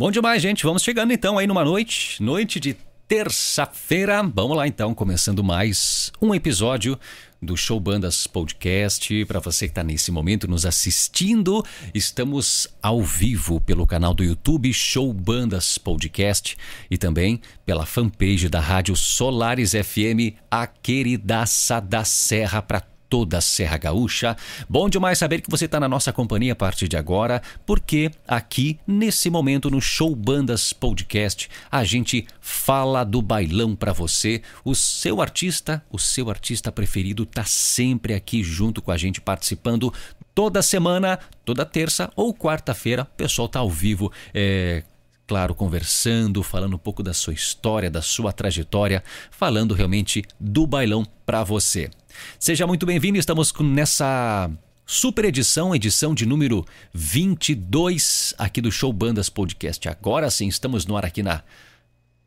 Bom demais, gente. Vamos chegando então aí numa noite, noite de terça-feira. Vamos lá então, começando mais um episódio do Show Bandas Podcast. Para você que está nesse momento nos assistindo, estamos ao vivo pelo canal do YouTube Show Bandas Podcast e também pela fanpage da Rádio Solares FM, a queridaça da Serra para toda a Serra Gaúcha. Bom demais saber que você está na nossa companhia a partir de agora, porque aqui, nesse momento, no Show Bandas Podcast, a gente fala do bailão para você. O seu artista, o seu artista preferido, está sempre aqui junto com a gente, participando toda semana, toda terça ou quarta-feira. O pessoal está ao vivo. É, claro, conversando, falando um pouco da sua história, da sua trajetória, falando realmente do bailão para você. Seja muito bem-vindo, estamos nessa super edição, edição de número 22 aqui do Show Bandas Podcast. Agora sim, estamos no ar aqui na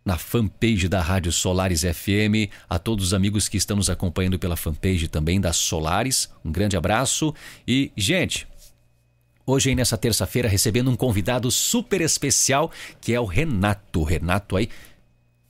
na fanpage da Rádio Solares FM, a todos os amigos que estão nos acompanhando pela fanpage também da Solares, um grande abraço e, gente, Hoje nessa terça-feira recebendo um convidado super especial que é o Renato. Renato aí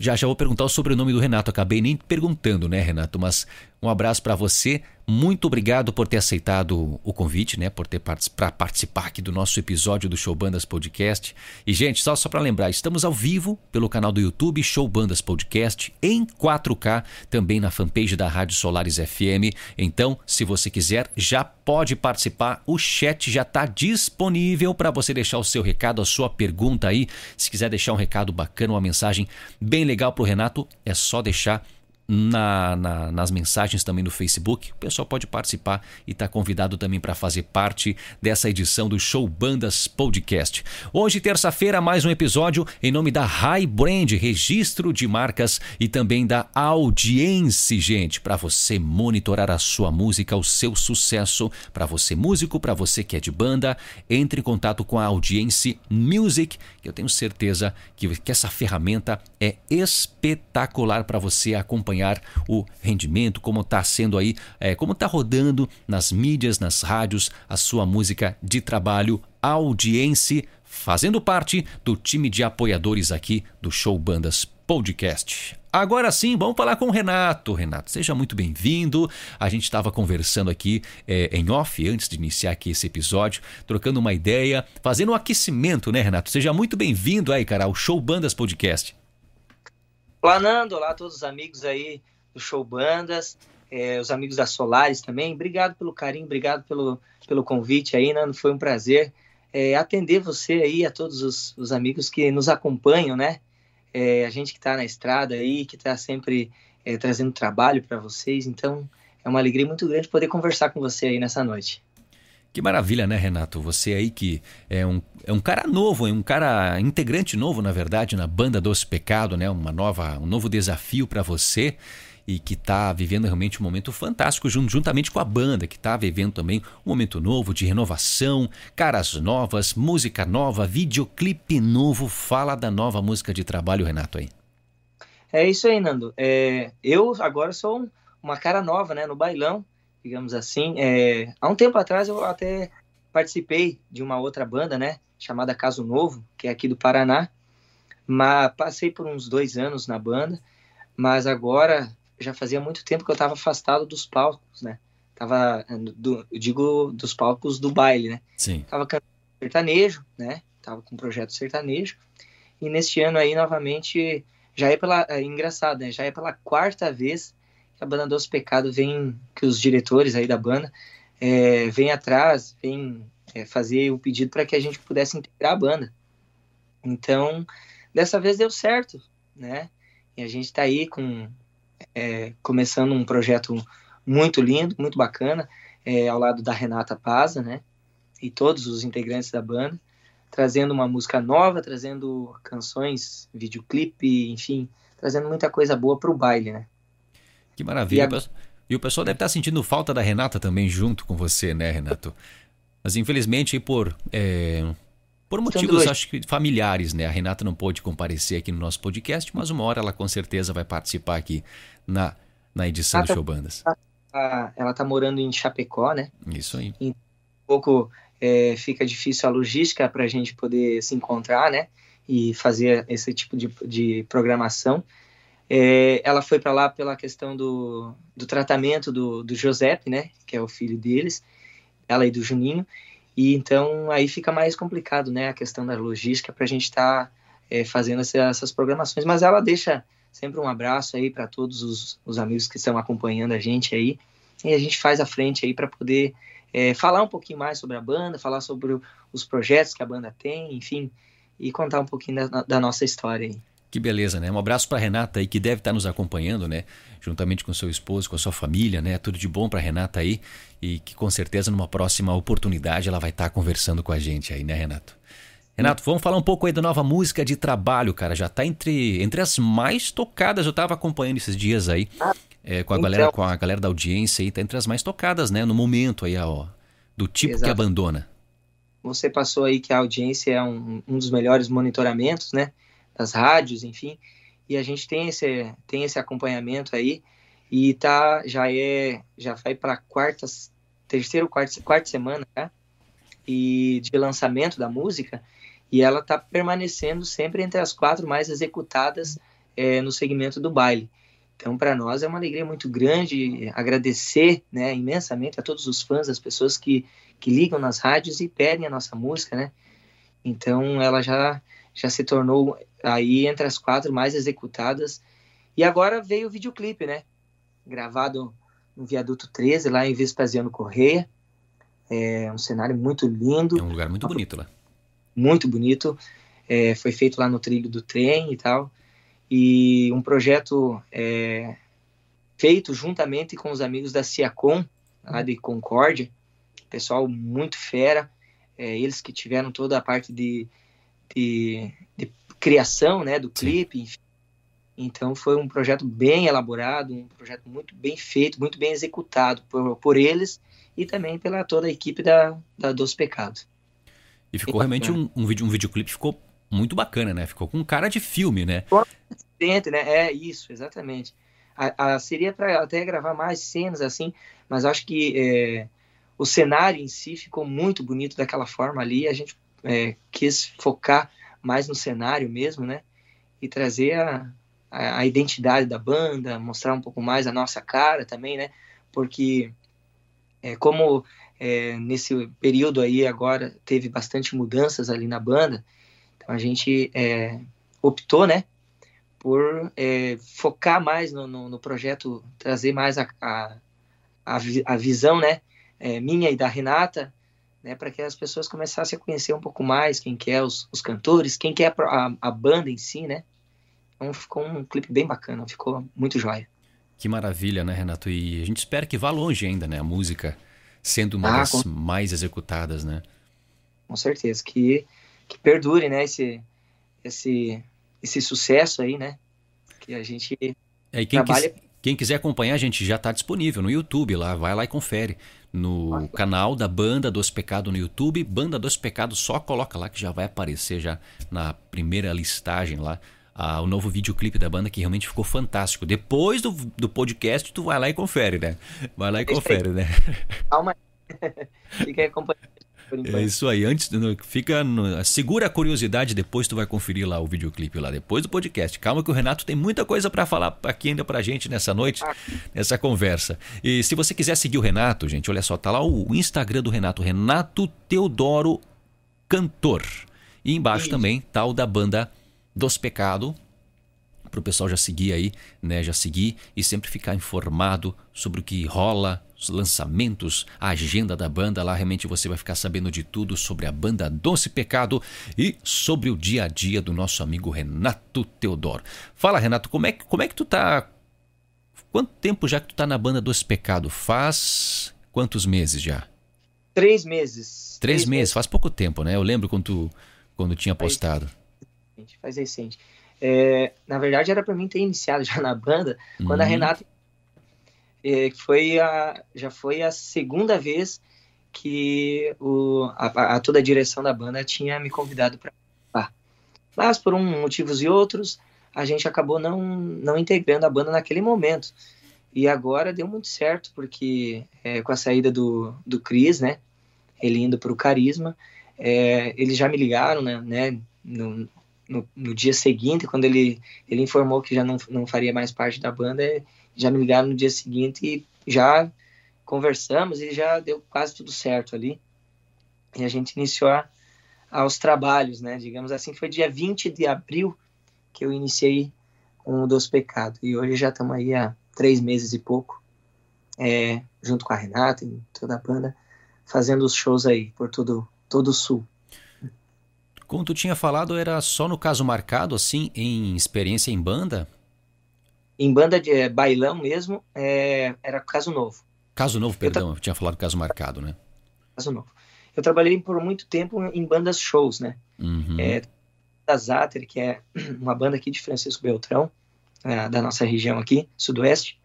já já vou perguntar o sobrenome do Renato, acabei nem perguntando, né, Renato? Mas um abraço para você. Muito obrigado por ter aceitado o convite, né? Por ter para participar aqui do nosso episódio do Show Bandas Podcast. E, gente, só, só para lembrar, estamos ao vivo pelo canal do YouTube Show Bandas Podcast, em 4K, também na fanpage da Rádio Solares FM. Então, se você quiser, já pode participar. O chat já está disponível para você deixar o seu recado, a sua pergunta aí. Se quiser deixar um recado bacana, uma mensagem bem legal para o Renato, é só deixar na, na, nas mensagens também no Facebook. O pessoal pode participar e está convidado também para fazer parte dessa edição do Show Bandas Podcast. Hoje, terça-feira, mais um episódio em nome da High Brand, registro de marcas e também da audiência, gente, para você monitorar a sua música, o seu sucesso. Para você músico, para você que é de banda, entre em contato com a Audiência Music, que eu tenho certeza que, que essa ferramenta é espetacular para você acompanhar acompanhar o rendimento, como está sendo aí, é, como está rodando nas mídias, nas rádios, a sua música de trabalho, audiência, fazendo parte do time de apoiadores aqui do Show Bandas Podcast. Agora sim, vamos falar com o Renato. Renato, seja muito bem-vindo. A gente estava conversando aqui é, em off antes de iniciar aqui esse episódio, trocando uma ideia, fazendo um aquecimento, né, Renato? Seja muito bem-vindo aí, cara, ao Show Bandas Podcast. Olá, Nando. Olá a todos os amigos aí do Show Bandas, é, os amigos da Solares também. Obrigado pelo carinho, obrigado pelo, pelo convite aí, Nando. Foi um prazer é, atender você aí, a todos os, os amigos que nos acompanham, né? É, a gente que está na estrada aí, que está sempre é, trazendo trabalho para vocês. Então, é uma alegria muito grande poder conversar com você aí nessa noite. Que maravilha, né, Renato? Você aí que é um, é um cara novo, é um cara integrante novo, na verdade, na banda Doce Pecado, né? Uma nova, um novo desafio para você e que está vivendo realmente um momento fantástico juntamente com a banda, que está vivendo também um momento novo de renovação, caras novas, música nova, videoclipe novo. Fala da nova música de trabalho, Renato, aí. É isso aí, Nando. É, eu agora sou uma cara nova, né, no bailão digamos assim. É, há um tempo atrás eu até participei de uma outra banda, né, chamada Caso Novo, que é aqui do Paraná, mas passei por uns dois anos na banda, mas agora já fazia muito tempo que eu estava afastado dos palcos, né, tava, do, eu digo dos palcos do baile, né, Sim. tava cantando sertanejo, né, tava com um projeto sertanejo, e neste ano aí novamente já é pela é engraçado, né? Já é pela quarta vez a banda Doce Pecado vem, que os diretores aí da banda é, vêm atrás, vêm é, fazer o pedido para que a gente pudesse integrar a banda. Então, dessa vez deu certo, né? E a gente está aí com, é, começando um projeto muito lindo, muito bacana, é, ao lado da Renata Paza, né? E todos os integrantes da banda, trazendo uma música nova, trazendo canções, videoclipe, enfim, trazendo muita coisa boa para o baile, né? Que maravilha. E, a... e o pessoal deve estar sentindo falta da Renata também junto com você, né, Renato? Mas infelizmente por é, por motivos acho que familiares, né? A Renata não pôde comparecer aqui no nosso podcast, mas uma hora ela com certeza vai participar aqui na, na edição ah, do Show Bandas. ela está morando em Chapecó, né? Isso aí. E um pouco é, fica difícil a logística para a gente poder se encontrar, né? e fazer esse tipo de, de programação. É, ela foi para lá pela questão do, do tratamento do, do Giuseppe, né, que é o filho deles, ela e do Juninho, e então aí fica mais complicado, né, a questão da logística para a gente estar tá, é, fazendo essa, essas programações, mas ela deixa sempre um abraço aí para todos os, os, amigos que estão acompanhando a gente aí, e a gente faz a frente aí para poder é, falar um pouquinho mais sobre a banda, falar sobre os projetos que a banda tem, enfim, e contar um pouquinho da, da nossa história aí. Que beleza, né? Um abraço para Renata aí que deve estar tá nos acompanhando, né? Juntamente com seu esposo, com a sua família, né? Tudo de bom para Renata aí e que com certeza numa próxima oportunidade ela vai estar tá conversando com a gente aí, né, Renato? Renato, vamos falar um pouco aí da nova música de trabalho, cara. Já tá entre, entre as mais tocadas. Eu tava acompanhando esses dias aí é, com a então, galera, com a galera da audiência aí, tá entre as mais tocadas, né? No momento aí, ó. Do tipo Exato. que abandona. Você passou aí que a audiência é um, um dos melhores monitoramentos, né? Das rádios, enfim. E a gente tem esse, tem esse acompanhamento aí e tá já é já vai para quarta terceiro quarta quarta semana né? e de lançamento da música e ela tá permanecendo sempre entre as quatro mais executadas é, no segmento do baile. Então, para nós é uma alegria muito grande agradecer né, imensamente a todos os fãs, as pessoas que, que ligam nas rádios e pedem a nossa música, né? Então, ela já, já se tornou aí entre as quatro mais executadas. E agora veio o videoclipe, né? Gravado no Viaduto 13, lá em Vespasiano Correia. É um cenário muito lindo. É um lugar muito bonito lá. Muito bonito. É, foi feito lá no trilho do trem e tal. E um projeto é, feito juntamente com os amigos da Ciacom, lá de Concórdia. Pessoal muito fera. É, eles que tiveram toda a parte de, de, de criação né, do clipe, enfim. Então foi um projeto bem elaborado, um projeto muito bem feito, muito bem executado por, por eles e também pela toda a equipe da, da Dos Pecados. E ficou realmente um, um, vídeo, um videoclipe ficou muito bacana, né? Ficou com cara de filme, né? Dentro, né? É isso, exatamente. A, a seria para até gravar mais cenas assim, mas acho que é, o cenário em si ficou muito bonito daquela forma ali. A gente é, quis focar mais no cenário mesmo, né? E trazer a, a, a, identidade da banda, mostrar um pouco mais a nossa cara também, né? Porque é, como é, nesse período aí agora teve bastante mudanças ali na banda, então a gente é, optou, né? Por é, focar mais no, no, no, projeto, trazer mais a, a, a, visão, né? É, minha e da Renata, né, para que as pessoas começassem a conhecer um pouco mais quem que é os, os cantores, quem que é a, a, banda em si, né? Então ficou um clipe bem bacana, ficou muito jóia. Que maravilha, né, Renato? E a gente espera que vá longe ainda, né, a música sendo uma ah, das com... mais executadas, né? Com certeza, que, que perdure, né, esse, esse, esse sucesso aí, né? Que a gente é, quem trabalha... Quis, quem quiser acompanhar, a gente já está disponível no YouTube lá, vai lá e confere no canal da Banda dos Pecados no YouTube. Banda dos Pecados, só coloca lá que já vai aparecer já na primeira listagem lá. Ah, o novo videoclipe da banda que realmente ficou fantástico. Depois do, do podcast, tu vai lá e confere, né? Vai lá e confere, né? Calma Fica aí acompanhando é isso aí. Antes, fica no, segura a curiosidade, depois tu vai conferir lá o videoclipe lá depois do podcast. Calma que o Renato tem muita coisa para falar aqui ainda pra gente nessa noite, ah. nessa conversa. E se você quiser seguir o Renato, gente, olha só, tá lá o Instagram do Renato, Renato Teodoro Cantor. E embaixo isso. também tá o da banda Dos Pecado, para o pessoal já seguir aí, né? Já seguir e sempre ficar informado sobre o que rola, os lançamentos, a agenda da banda. Lá realmente você vai ficar sabendo de tudo sobre a banda Doce Pecado e sobre o dia a dia do nosso amigo Renato Teodoro. Fala, Renato, como é, como é que tu tá? Quanto tempo já que tu tá na banda Doce Pecado? Faz quantos meses já? Três meses. Três, Três meses. meses, faz pouco tempo, né? Eu lembro quando tu, quando tinha postado. Faz recente. Faz recente. É, na verdade, era para mim ter iniciado já na banda quando a uhum. Renata é, foi a, já foi a segunda vez que o, a, a, toda a direção da banda tinha me convidado para participar. Mas por um motivos e outros, a gente acabou não, não integrando a banda naquele momento. E agora deu muito certo, porque é, com a saída do, do Cris, né, ele indo para o Carisma, é, eles já me ligaram, né, né no, no, no, dia seguinte, quando ele, ele informou que já não, não faria mais parte da banda, já me ligaram no dia seguinte e já conversamos e já deu quase tudo certo ali. E a gente iniciou a, aos trabalhos, né? Digamos assim, foi dia 20 de abril que eu iniciei com o Dos Pecados. E hoje já estamos aí há três meses e pouco, é, junto com a Renata e toda a banda, fazendo os shows aí por todo, todo o sul. Como tu tinha falado, era só no caso marcado, assim, em experiência em banda? Em banda de é, bailão mesmo, é, era caso novo. Caso novo, perdão, eu, eu tinha falado caso marcado, né? Caso novo. Eu trabalhei por muito tempo em bandas shows, né? Uhum. É, da Zater, que é uma banda aqui de Francisco Beltrão, é, da nossa região aqui, sudoeste.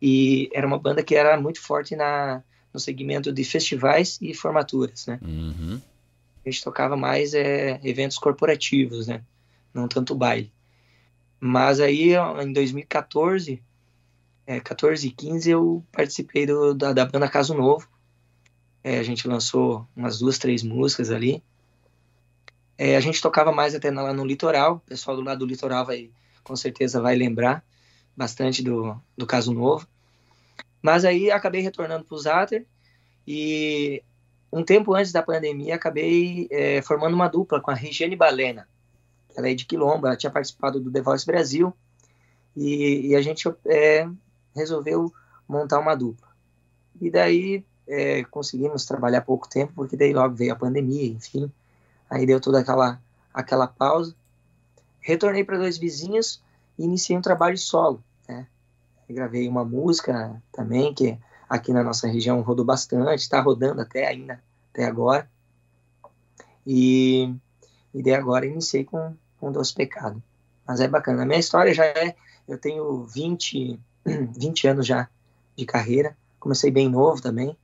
E era uma banda que era muito forte na, no segmento de festivais e formaturas, né? Uhum a gente tocava mais é, eventos corporativos, né? Não tanto baile. Mas aí, em 2014, é, 14 e 15, eu participei do, da, da banda Caso Novo. É, a gente lançou umas duas, três músicas ali. É, a gente tocava mais até lá no litoral. O pessoal do lado do litoral vai, com certeza vai lembrar bastante do, do Caso Novo. Mas aí acabei retornando para o Zater e um tempo antes da pandemia, acabei é, formando uma dupla com a Regiane Balena. Ela é de Quilombo, ela tinha participado do The Voice Brasil. E, e a gente é, resolveu montar uma dupla. E daí é, conseguimos trabalhar pouco tempo, porque daí logo veio a pandemia, enfim. Aí deu toda aquela, aquela pausa. Retornei para Dois Vizinhos e iniciei um trabalho solo. Né? Gravei uma música também, que aqui na nossa região rodou bastante, está rodando até ainda, até agora. E, e daí agora iniciei com, com Doce Pecado. Mas é bacana. A minha história já é, eu tenho 20, 20 anos já de carreira, comecei bem novo também,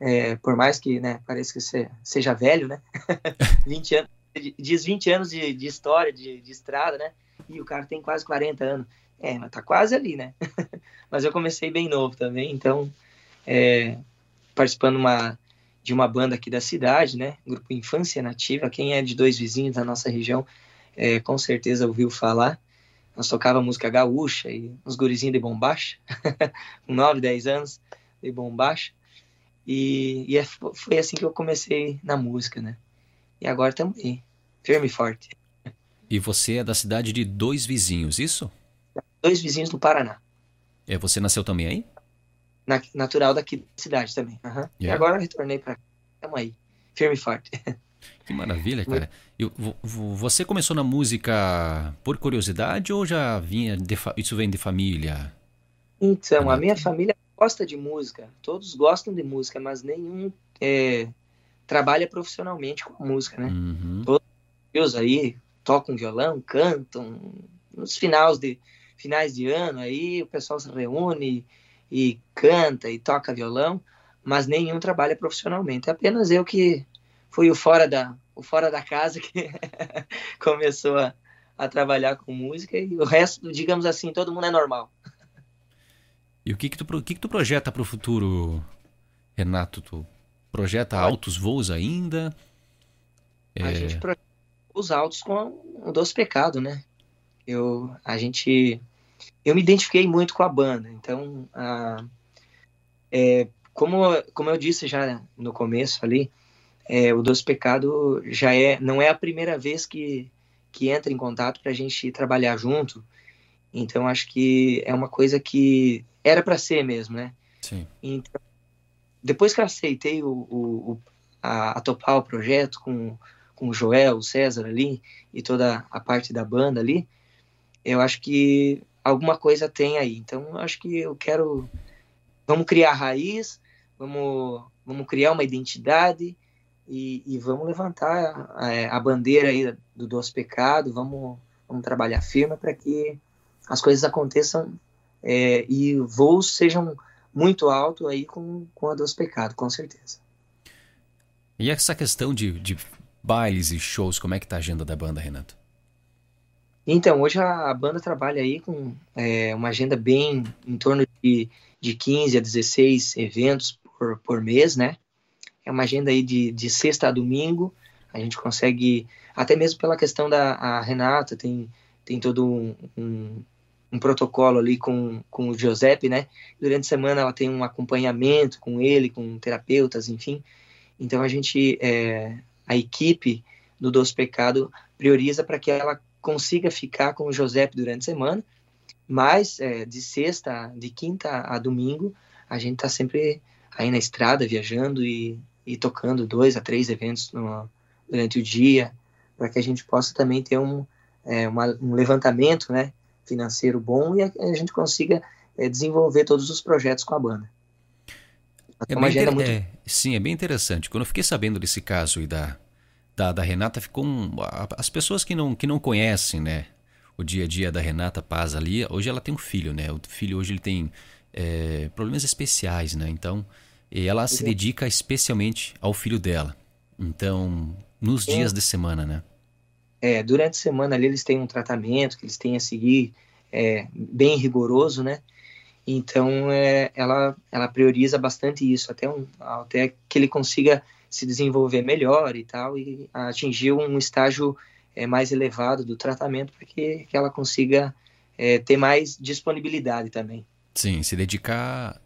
é, por mais que né, pareça que você seja velho, né? 20 anos, diz 20 anos de, de história, de, de estrada, né? E o cara tem quase 40 anos. É, mas tá quase ali, né? mas eu comecei bem novo também, então é, participando uma, de uma banda aqui da cidade, né? Grupo Infância Nativa. Quem é de dois vizinhos da nossa região, é, com certeza ouviu falar. Nós tocava música gaúcha e uns gurizinhos de bombacha, com 9, 10 anos de bombacha. E, e é, foi assim que eu comecei na música, né? E agora estamos aí, firme e forte. E você é da cidade de Dois Vizinhos, isso? Dois Vizinhos do Paraná. É, você nasceu também aí? na, natural daqui da cidade também. Uhum. Yeah. E agora retornei para cá. Tamo aí, firme e forte. Que maravilha, cara. E você começou na música por curiosidade ou já vinha de, isso vem de família? Então, a minha família gosta de música. Todos gostam de música, mas nenhum é, trabalha profissionalmente com música, né? Uhum. Todos aí tocam violão, cantam. Nos finais de, finais de ano aí o pessoal se reúne e canta e toca violão, mas nenhum trabalha profissionalmente. É apenas eu que fui o fora da, o fora da casa que começou a, a trabalhar com música e o resto, digamos assim, todo mundo é normal. E o que que tu, o que que tu projeta para o futuro, Renato? Tu projeta altos voos ainda? A é... gente projeta os altos com o Doce Pecado, né? Eu, a gente eu me identifiquei muito com a banda. Então, a, é, como, como eu disse já no começo ali, é, o Doce Pecado já é, não é a primeira vez que, que entra em contato para a gente trabalhar junto. Então, acho que é uma coisa que era para ser mesmo, né? Sim. Então, depois que eu aceitei o, o, a, a, topar o projeto com, com o Joel, o César ali e toda a parte da banda ali, eu acho que alguma coisa tem aí. Então, acho que eu quero. Vamos criar raiz, vamos, vamos criar uma identidade e, e vamos levantar a, a, bandeira aí do doce pecado, vamos, vamos trabalhar firme para que as coisas aconteçam é, e voos sejam muito altos aí com, com a doce pecado, com certeza. E essa questão de, de bailes e shows, como é que tá a agenda da banda, Renato? Então, hoje a, a banda trabalha aí com é, uma agenda bem em torno de, de 15 a 16 eventos por, por mês, né? É uma agenda aí de, de sexta a domingo, A gente consegue, até mesmo pela questão da Renata, tem, tem todo um, um, um, protocolo ali com, com o Giuseppe, né? Durante a semana ela tem um acompanhamento com ele, com terapeutas, enfim. Então a gente, é, a equipe do Doce Pecado prioriza para que ela consiga ficar com o Giuseppe durante a semana, mas é, de sexta, de quinta a domingo, a gente está sempre aí na estrada, viajando e, e tocando dois a três eventos no, durante o dia, para que a gente possa também ter um, é, uma, um levantamento né, financeiro bom e a, a gente consiga é, desenvolver todos os projetos com a banda. É uma agenda muito... É, sim, é bem interessante. Quando eu fiquei sabendo desse caso e da, da, da Renata, ficou um, as pessoas que não, que não conhecem, né, o dia a dia da Renata Paz ali, hoje ela tem um filho, né? O filho hoje ele tem é, problemas especiais, né? Então, ela se dedica especialmente ao filho dela. Então, nos é. dias de semana, né? É, durante a semana ali eles têm um tratamento que eles têm a seguir é, bem rigoroso, né? Então, é, ela, ela prioriza bastante isso, até, um, até que ele consiga se desenvolver melhor e tal, e atingir um estágio é, mais elevado do tratamento, para que, que ela consiga é, ter mais disponibilidade também. Sim, se dedicar,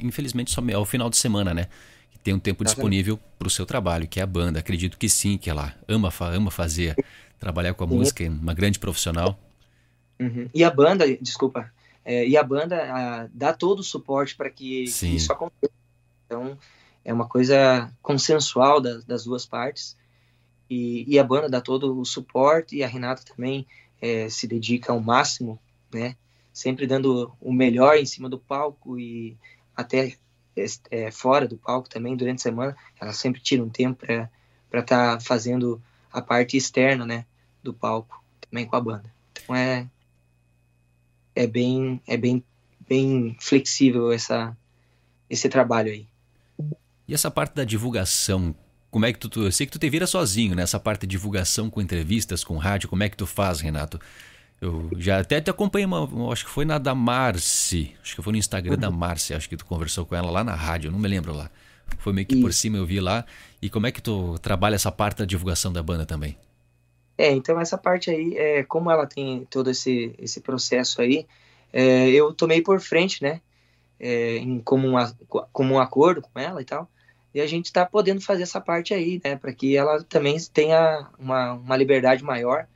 infelizmente, só ao final de semana, né? Tem um tempo disponível para o seu trabalho, que é a banda. Acredito que sim, que ela ama, ama fazer, trabalhar com a música, é uma grande profissional. Uhum. E a banda, desculpa, é, e a banda a, dá todo o suporte para que, que, isso aconteça. Então, é uma coisa consensual das, das duas partes. E, e, a banda dá todo o suporte e a Renata também é, se dedica ao máximo, né? sempre dando o melhor em cima do palco e até é, fora do palco também durante a semana. Ela sempre tira um tempo para estar tá fazendo a parte externa, né, do palco também com a banda. Então é é bem é bem bem flexível essa esse trabalho aí. E essa parte da divulgação, como é que tu, eu sei que tu te vira sozinho nessa parte de divulgação com entrevistas, com rádio, como é que tu faz, Renato? Eu já até te acompanhei, uma, acho que foi na da Marci, acho que foi no Instagram da Marci, acho que tu conversou com ela lá na rádio, não me lembro lá. Foi meio que Isso. por cima eu vi lá. E como é que tu trabalha essa parte da divulgação da banda também? É, então essa parte aí, é, como ela tem todo esse, esse processo aí, é, eu tomei por frente, né, é, em comum, comum acordo com ela e tal, e a gente está podendo fazer essa parte aí, né, para que ela também tenha uma, uma liberdade maior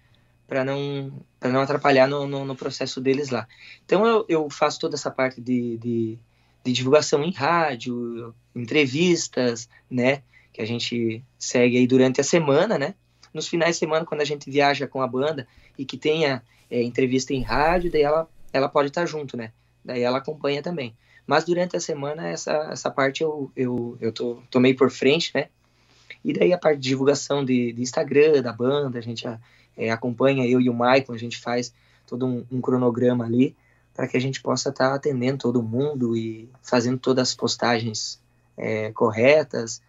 para não para não atrapalhar no, no, no, processo deles lá. Então eu, eu faço toda essa parte de, de, de, divulgação em rádio, entrevistas, né, que a gente segue aí durante a semana, né. Nos finais de semana, quando a gente viaja com a banda e que tenha é, entrevista em rádio, daí ela, ela pode estar junto, né. Daí ela acompanha também. Mas durante a semana, essa, essa parte eu, eu, eu tô, tomei por frente, né. E daí a parte de divulgação de, de Instagram, da banda, a gente é, acompanha eu e o Maicon, a gente faz todo um, um cronograma ali para que a gente possa estar tá atendendo todo mundo e fazendo todas as postagens é, corretas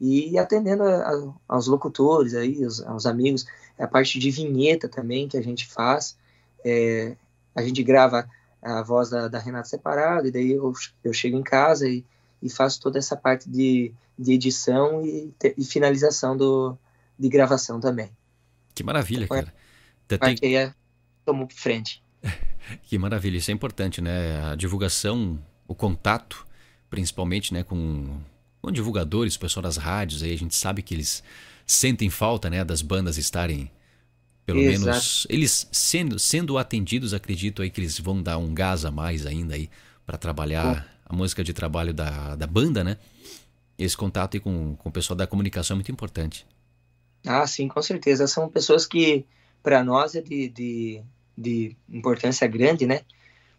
e atendendo a, a, aos locutores aí, aos, aos, amigos. A parte de vinheta também que a gente faz, é, a gente grava a voz da, da Renata separada e daí eu, eu chego em casa e, e faço toda essa parte de, de edição e, e finalização do, de gravação também. Que maravilha, então, cara. Tem... Aí é, tomou frente. que maravilha, isso é importante, né? A divulgação, o contato, principalmente, né, com, com divulgadores, o pessoal das rádios, aí a gente sabe que eles sentem falta, né, das bandas estarem pelo Exato. menos eles sendo sendo atendidos, acredito aí que eles vão dar um gás a mais ainda aí para trabalhar a música de trabalho da, da banda, né? Esse contato aí com, com o pessoal da comunicação é muito importante. Ah, sim, com certeza. São pessoas que, para nós, é de, de, de, importância grande, né?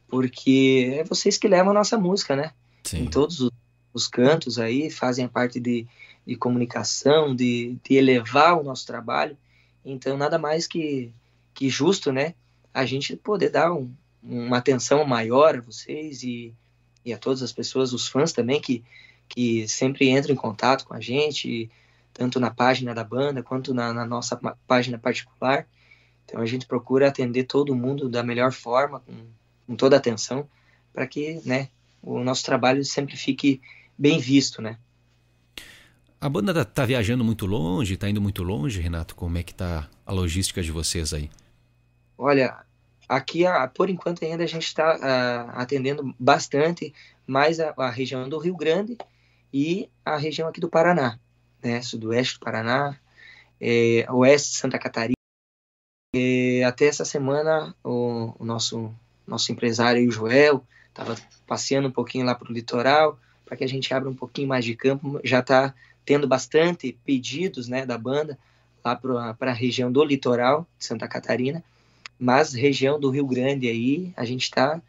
Porque é vocês que levam a nossa música, né? Sim. Em todos os, os cantos aí, fazem a parte de, de comunicação, de, de elevar o nosso trabalho. Então, nada mais que, que justo, né? A gente poder dar um, uma atenção maior a vocês e, e a todas as pessoas, os fãs também, que, que sempre entram em contato com a gente. E, tanto na página da banda quanto na, na nossa página particular. Então a gente procura atender todo mundo da melhor forma, com, com toda a atenção, para que né, o nosso trabalho sempre fique bem visto, né? A banda tá, tá, viajando muito longe, tá indo muito longe, Renato? Como é que tá a logística de vocês aí? Olha, aqui por enquanto ainda a gente está atendendo bastante mais a, a, região do Rio Grande e a região aqui do Paraná, né? Sudoeste do Paraná, é, oeste de Santa Catarina. E até essa semana o, o nosso nosso empresário o Joel estava passeando um pouquinho lá para o litoral para que a gente abra um pouquinho mais de campo. Já está tendo bastante pedidos né, da banda lá para a região do litoral de Santa Catarina, mas região do Rio Grande aí, a gente está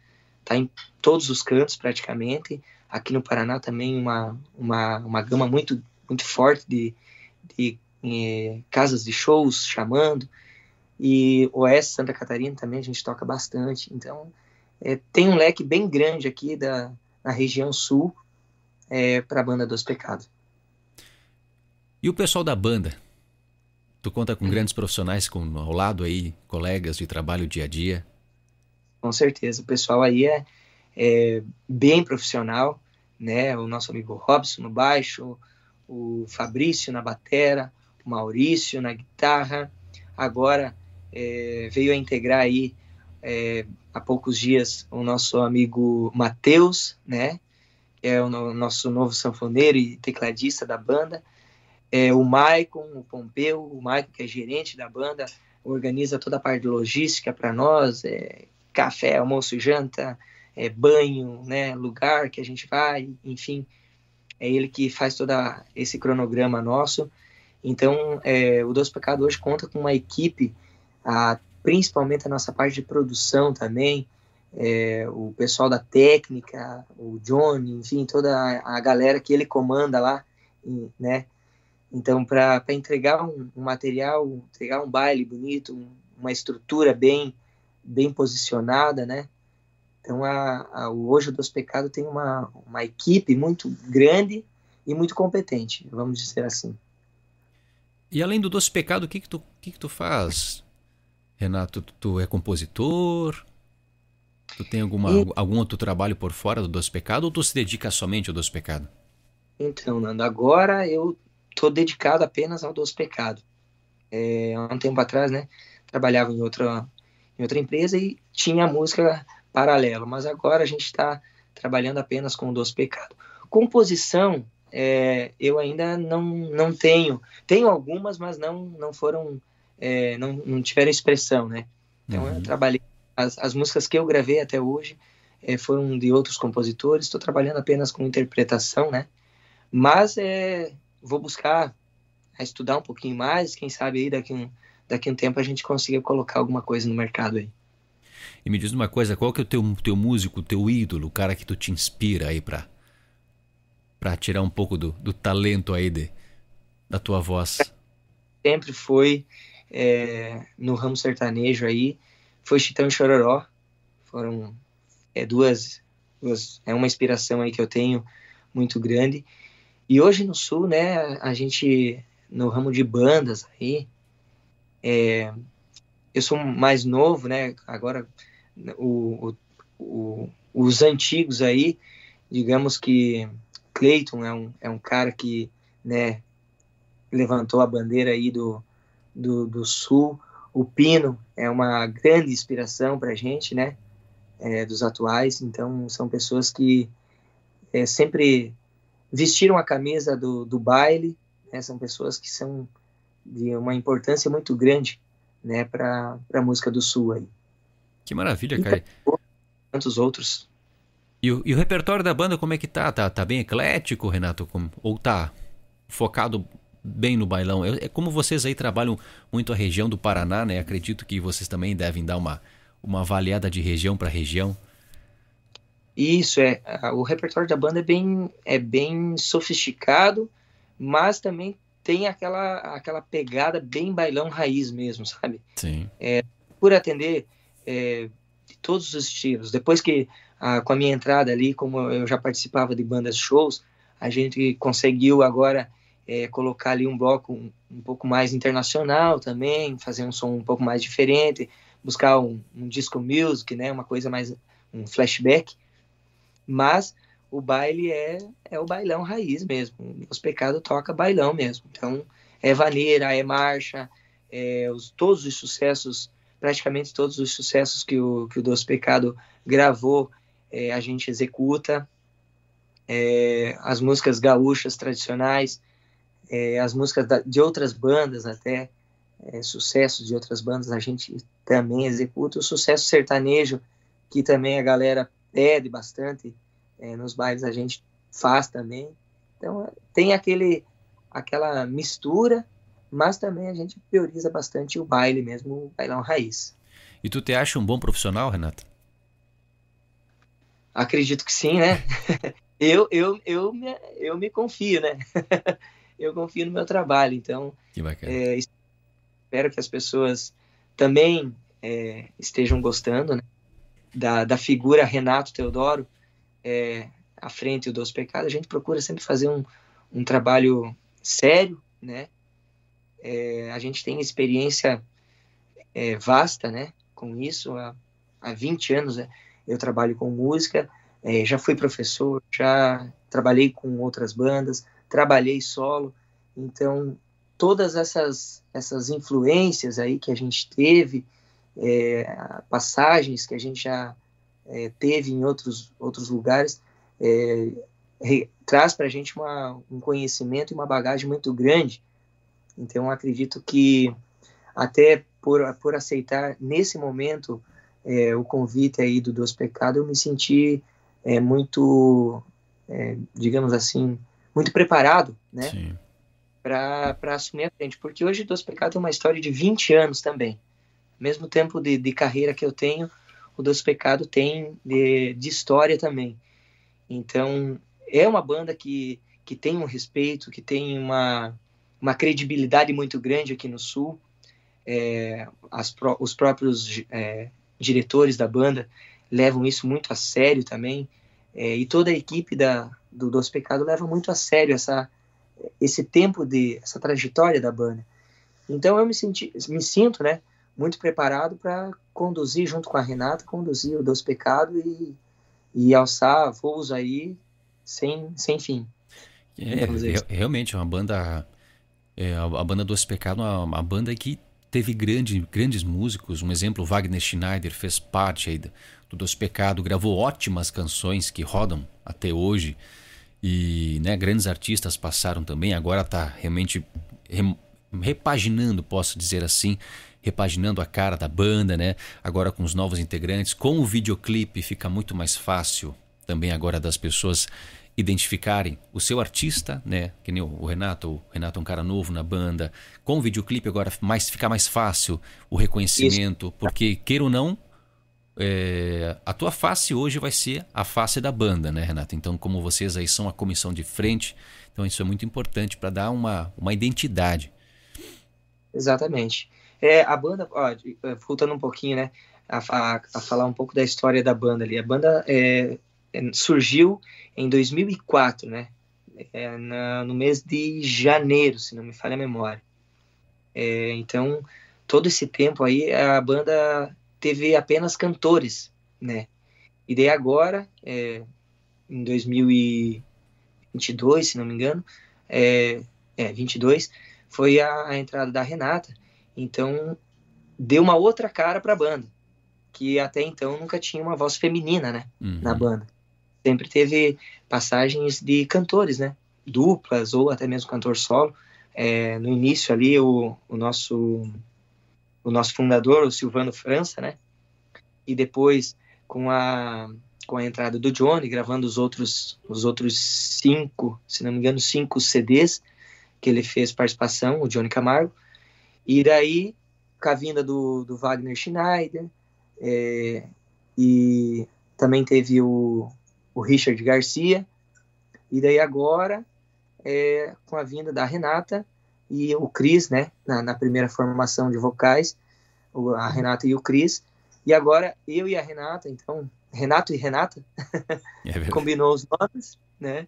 tá em todos os cantos praticamente. Aqui no Paraná também uma, uma, uma gama muito, muito forte de, de eh, casas de shows chamando. E Oeste Santa Catarina também a gente toca bastante. Então, é, tem um leque bem grande aqui da, na região sul é, para a banda dos Pecados. E o pessoal da banda? Tu conta com grandes profissionais com, ao lado aí, colegas de trabalho dia a dia? Com certeza, o pessoal aí é, é bem profissional, né? O nosso amigo Robson no baixo, o Fabrício na batera, o Maurício na guitarra. Agora é, veio a integrar aí é, há poucos dias o nosso amigo Matheus, né? Que é o no, nosso novo sanfoneiro e tecladista da banda. É, o Maicon, o Pompeu, o Maicon, que é gerente da banda, organiza toda a parte logística para nós, é, café, almoço, janta, é, banho, né, lugar que a gente vai, enfim, é ele que faz todo esse cronograma nosso. Então, é, o Doce Pecado hoje conta com uma equipe, a, principalmente a nossa parte de produção também, é, o pessoal da técnica, o Johnny, enfim, toda a, a galera que ele comanda lá, né? Então, para entregar um, um, material, entregar um baile bonito, um, uma estrutura bem, bem posicionada, né? Então, a, a, o Hoje dos Pecados tem uma, uma equipe muito grande e muito competente, vamos dizer assim. E além do Doce Pecado, o que que tu, que que tu faz? Renato, tu, tu é compositor? Tu tem alguma, e... algum outro trabalho por fora do Doce Pecado ou tu se dedica somente ao Doce Pecado? Então, Nando, agora eu tô dedicado apenas ao Doce Pecado. É, há um tempo atrás, né, trabalhava em outra, em outra empresa e tinha música paralela, mas agora a gente está trabalhando apenas com o Doce Pecado. Composição, é, eu ainda não, não tenho. Tenho algumas, mas não, não foram é, não, não tiveram expressão, né? Então uhum. eu trabalhei as, as músicas que eu gravei até hoje é, foram de outros compositores. Estou trabalhando apenas com interpretação, né? Mas é, vou buscar estudar um pouquinho mais. Quem sabe aí daqui um daqui um tempo a gente consiga colocar alguma coisa no mercado aí. E me diz uma coisa, qual que é o teu, teu músico, teu ídolo, o cara que tu te inspira aí para para tirar um pouco do, do talento aí de, da tua voz? Sempre foi é, no ramo sertanejo aí foi Chitão e Chororó. Foram é, duas, duas, é uma inspiração aí que eu tenho muito grande. E hoje no Sul, né, a gente, no ramo de bandas aí, é, eu sou mais novo, né, agora o, o, os antigos aí, digamos que Clayton é um, é um cara que, né, levantou a bandeira aí do, do, do Sul. O Pino é uma grande inspiração para a gente, né? É, dos atuais. Então, são pessoas que é, sempre vestiram a camisa do, do baile, né? São pessoas que são de uma importância muito grande, né? Para a música do Sul aí. Que maravilha, cara. Tantos outros. E o, e o, repertório da banda, como é que tá? Tá, tá bem eclético, Renato? Como, ou tá focado bem no bailão. É, é como vocês aí trabalham muito a região do Paraná, né? Acredito que vocês também devem dar uma, uma avaliada de região para região. Isso, é. O repertório da banda é bem, é bem sofisticado, mas também tem aquela, aquela pegada bem bailão raiz mesmo, sabe? Sim. É, por atender é, de todos os estilos. Depois que, ah, com a minha entrada ali, como eu já participava de bandas shows, a gente conseguiu agora é, colocar ali um bloco um, um, pouco mais internacional também, fazer um som um pouco mais diferente, buscar um, um disco music, né, uma coisa mais um flashback. Mas o baile é, é o bailão raiz mesmo. Os pecados toca bailão mesmo. Então, é vaneira, é marcha, é os, todos os sucessos, praticamente todos os sucessos que o, que o Dos Pecado gravou, é, a gente executa. É, as músicas gaúchas tradicionais, é, as músicas da, de outras bandas até, é, sucessos de outras bandas, a gente também executa. O sucesso sertanejo, que também a galera pede bastante, é, nos bailes a gente faz também. Então tem aquele aquela mistura, mas também a gente prioriza bastante o baile mesmo, o bailão raiz. E tu te acha um bom profissional, Renata? Acredito que sim, né? eu, eu, eu, me, eu me confio, né? eu confio no meu trabalho, então é, espero que as pessoas também é, estejam gostando né? da, da figura Renato Teodoro, é, à frente dos pecados, a gente procura sempre fazer um, um trabalho sério, né? É, a gente tem experiência é, vasta, né? Com isso, há, há 20 anos né? eu trabalho com música, é, já fui professor, já trabalhei com outras bandas, trabalhei solo, então todas essas essas influências aí que a gente teve, é, passagens que a gente já é, teve em outros, outros lugares, é, re, traz para a gente uma, um conhecimento e uma bagagem muito grande. Então, acredito que até por, por aceitar nesse momento é, o convite aí do Deus Pecado, eu me senti é, muito, é, digamos assim, muito preparado, né? Para assumir a frente. Porque hoje Deus Pecado tem uma história de 20 anos também. Mesmo tempo de, de carreira que eu tenho, o Doce Pecado tem de, de história também. Então, é uma banda que, que tem um respeito, que tem uma, uma credibilidade muito grande aqui no Sul. É, as, os próprios é, diretores da banda levam isso muito a sério também. É, e toda a equipe da, do Doce Pecado leva muito a sério essa, esse tempo de essa trajetória da banda. Então eu me, senti, me sinto, né, muito preparado para conduzir junto com a Renata, conduzir o Deus Pecado e, e alçar voos aí sem, sem fim. É, é, realmente, é uma banda. É, a banda Doce Pecado é uma, uma, banda que teve grande, grandes músicos. Um exemplo, Wagner Schneider fez parte aí do, do Doce Pecado, gravou ótimas canções que rodam até hoje. E né, grandes artistas passaram também. Agora está realmente repaginando, posso dizer assim, repaginando a cara da banda, né? Agora com os novos integrantes, com o videoclipe fica muito mais fácil também agora das pessoas identificarem o seu artista, né? Que nem o Renato, o Renato é um cara novo na banda. Com o videoclipe agora mais, fica mais fácil o reconhecimento, Isso. porque queira ou não, é, a tua face hoje vai ser a face da banda, né, Renato? Então, como vocês aí são a comissão de frente, então isso é muito importante para dar uma, uma identidade. Exatamente. É, a banda, ó, é, voltando um pouquinho, né, a, a, a, falar um pouco da história da banda ali. A banda é, é surgiu em 2004, né, é, na, no mês de janeiro, se não me falha a memória. É, então, todo esse tempo aí, a banda teve apenas cantores, né, e daí agora, é, em 2022, se não me engano, é, é 22, foi a, a entrada da Renata, então, deu uma outra cara para a banda, que até então nunca tinha uma voz feminina, né, uhum. na banda. Sempre teve passagens de cantores, né, duplas ou até mesmo cantor solo. É, no início ali, o, o nosso o nosso fundador, o Silvano França, né, e depois com a com a entrada do Johnny, gravando os outros os outros cinco, se não me engano, cinco CDs que ele fez participação, o Johnny Camargo. E daí, com a vinda do, do Wagner Schneider, é, e também teve o, o Richard Garcia, e daí agora, é, com a vinda da Renata e o Cris, né, na, na primeira formação de vocais, a Renata e o Cris, e agora eu e a Renata, então, Renato e Renata, é combinou os nomes, né,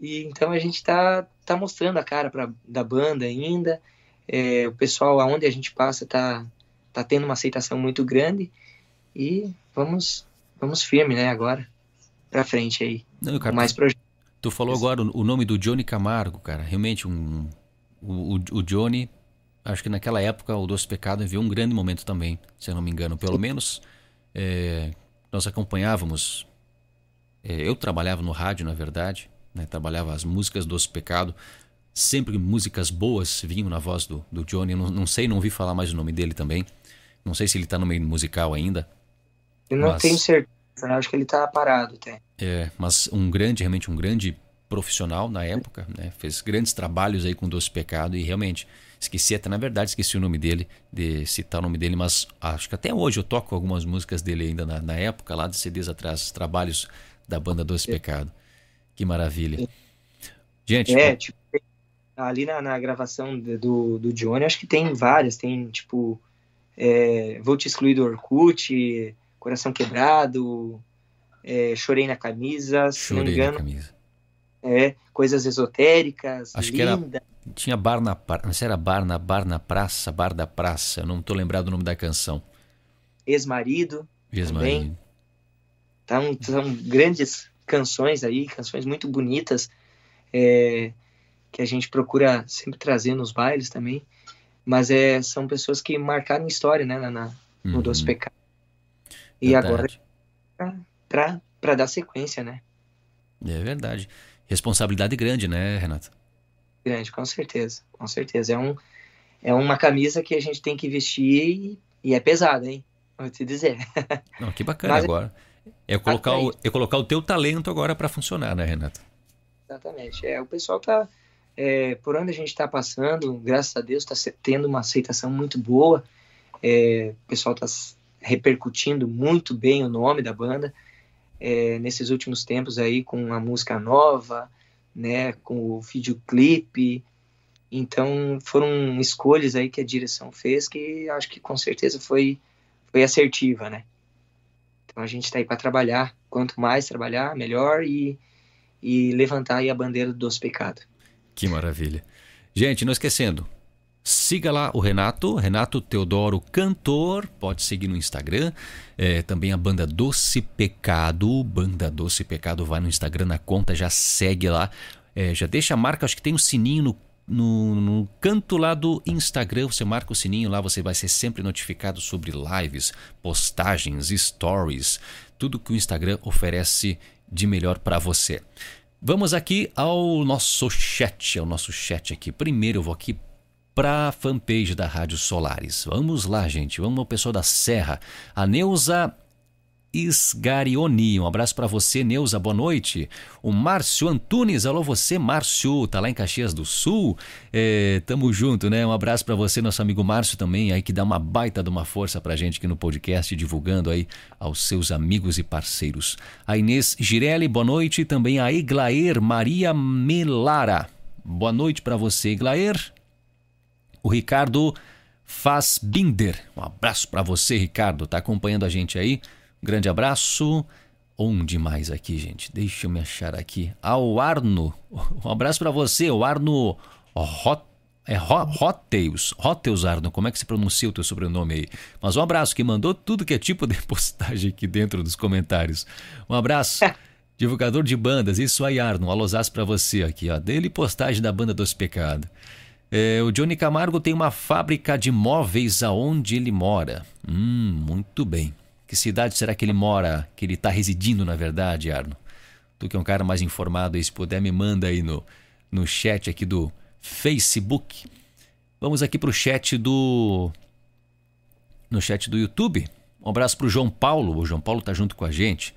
e então a gente está tá mostrando a cara pra, da banda ainda, é, o pessoal aonde a gente passa tá, tá tendo uma aceitação muito grande e vamos, vamos firme, né, agora. para frente aí. Não, cara, mais projetos. Tu falou agora o nome do Johnny Camargo, cara. Realmente, um, o, o Johnny, acho que naquela época o Doce Pecado viu um grande momento também, se eu não me engano. Pelo menos é, nós acompanhávamos. É, eu trabalhava no rádio, na verdade, né, trabalhava as músicas do Doce Pecado. Sempre músicas boas vinham na voz do, do Johnny. Não, não sei, não ouvi falar mais o nome dele também. Não sei se ele está no meio musical ainda. Eu não mas... tenho certeza, né? acho que ele está parado até. É, mas um grande, realmente um grande profissional na época, né? Fez grandes trabalhos aí com Doce Pecado e realmente esqueci até na verdade esqueci o nome dele, de citar o nome dele, mas acho que até hoje eu toco algumas músicas dele ainda na, na época lá de CDs atrás, trabalhos da banda Doce é. Pecado. Que maravilha. Gente, é, tipo, ali na, na gravação do, do Johnny, acho que tem várias, tem tipo é, Vou Te Excluir do Orkut, Coração Quebrado, é, Chorei na Camisa, se Chorei não me engano. Na camisa. É, coisas esotéricas, Acho linda. que era, tinha bar na, se era bar na, bar na praça, bar da praça, não estou lembrado o nome da canção. Ex-marido. Ex-marido. Então, são grandes canções aí, canções muito bonitas, é, que a gente procura sempre trazer nos bailes também. Mas é, são pessoas que marcaram história, né, na, na no uhum. Doce Pecado. E verdade. agora, para dar sequência, né? É verdade. Responsabilidade grande, né, Renato? Grande, com certeza. Com certeza. É, um, é uma camisa que a gente tem que vestir e, e é pesada, hein? Vou te dizer. Não, que bacana Mas, agora. É colocar, o, é colocar o teu talento agora para funcionar, né, Renato? Exatamente. É, o pessoal tá. É, por onde a gente está passando, graças a Deus, está tendo uma aceitação muito boa. É, o pessoal está repercutindo muito bem o nome da banda é, nesses últimos tempos aí com a música nova, né, com o videoclipe. Então foram escolhas aí que a direção fez que acho que com certeza foi foi assertiva, né? Então a gente está aí para trabalhar, quanto mais trabalhar, melhor e, e levantar aí a bandeira dos pecados. Que maravilha. Gente, não esquecendo, Siga lá o Renato, Renato Teodoro Cantor, pode seguir no Instagram. É, também a banda Doce Pecado, banda Doce Pecado, vai no Instagram na conta, já segue lá. É, já deixa a marca, acho que tem um sininho no, no, no, canto lá do Instagram. Você marca o sininho lá, você vai ser sempre notificado sobre lives, postagens, stories, tudo que o Instagram oferece de melhor para você. Vamos aqui ao nosso chat, ao nosso chat aqui. Primeiro eu vou aqui para a fanpage da Rádio Solares. Vamos lá, gente. Vamos ao pessoal da Serra. A Neuza Isgarioni. Um abraço para você, Neuza. Boa noite. O Márcio Antunes. Alô, você, Márcio. Tá lá em Caxias do Sul. É, tamo junto, né? Um abraço para você, nosso amigo Márcio também, aí que dá uma baita de uma força pra gente aqui no podcast, divulgando aí aos seus amigos e parceiros. A Inês Girelli, boa noite. Também a Iglaer Maria Melara. Boa noite para você, Iglaer o Ricardo Fassbinder. Um abraço para você, Ricardo. Tá acompanhando a gente aí. Grande abraço. Onde mais aqui, gente? Deixa eu me achar aqui. Ao ah, Arno. Um abraço para você, o Arno Hot, é Hoteus. Hoteus Arno. Como é que se pronuncia o teu sobrenome aí? Mas um abraço que mandou tudo que é tipo de postagem aqui dentro dos comentários. Um abraço. Divulgador de bandas, isso aí, Arno. Um alôzás pra você aqui, ó. Dele postagem da banda dos pecados. É, o Johnny Camargo tem uma fábrica de móveis aonde ele mora. Hum, muito bem. Que cidade será que ele mora, que ele está residindo na verdade, Arno? Tu que é um cara mais informado aí, se puder me manda aí no, no chat aqui do Facebook. Vamos aqui para o chat do... No chat do YouTube. Um abraço para o João Paulo. O João Paulo tá junto com a gente.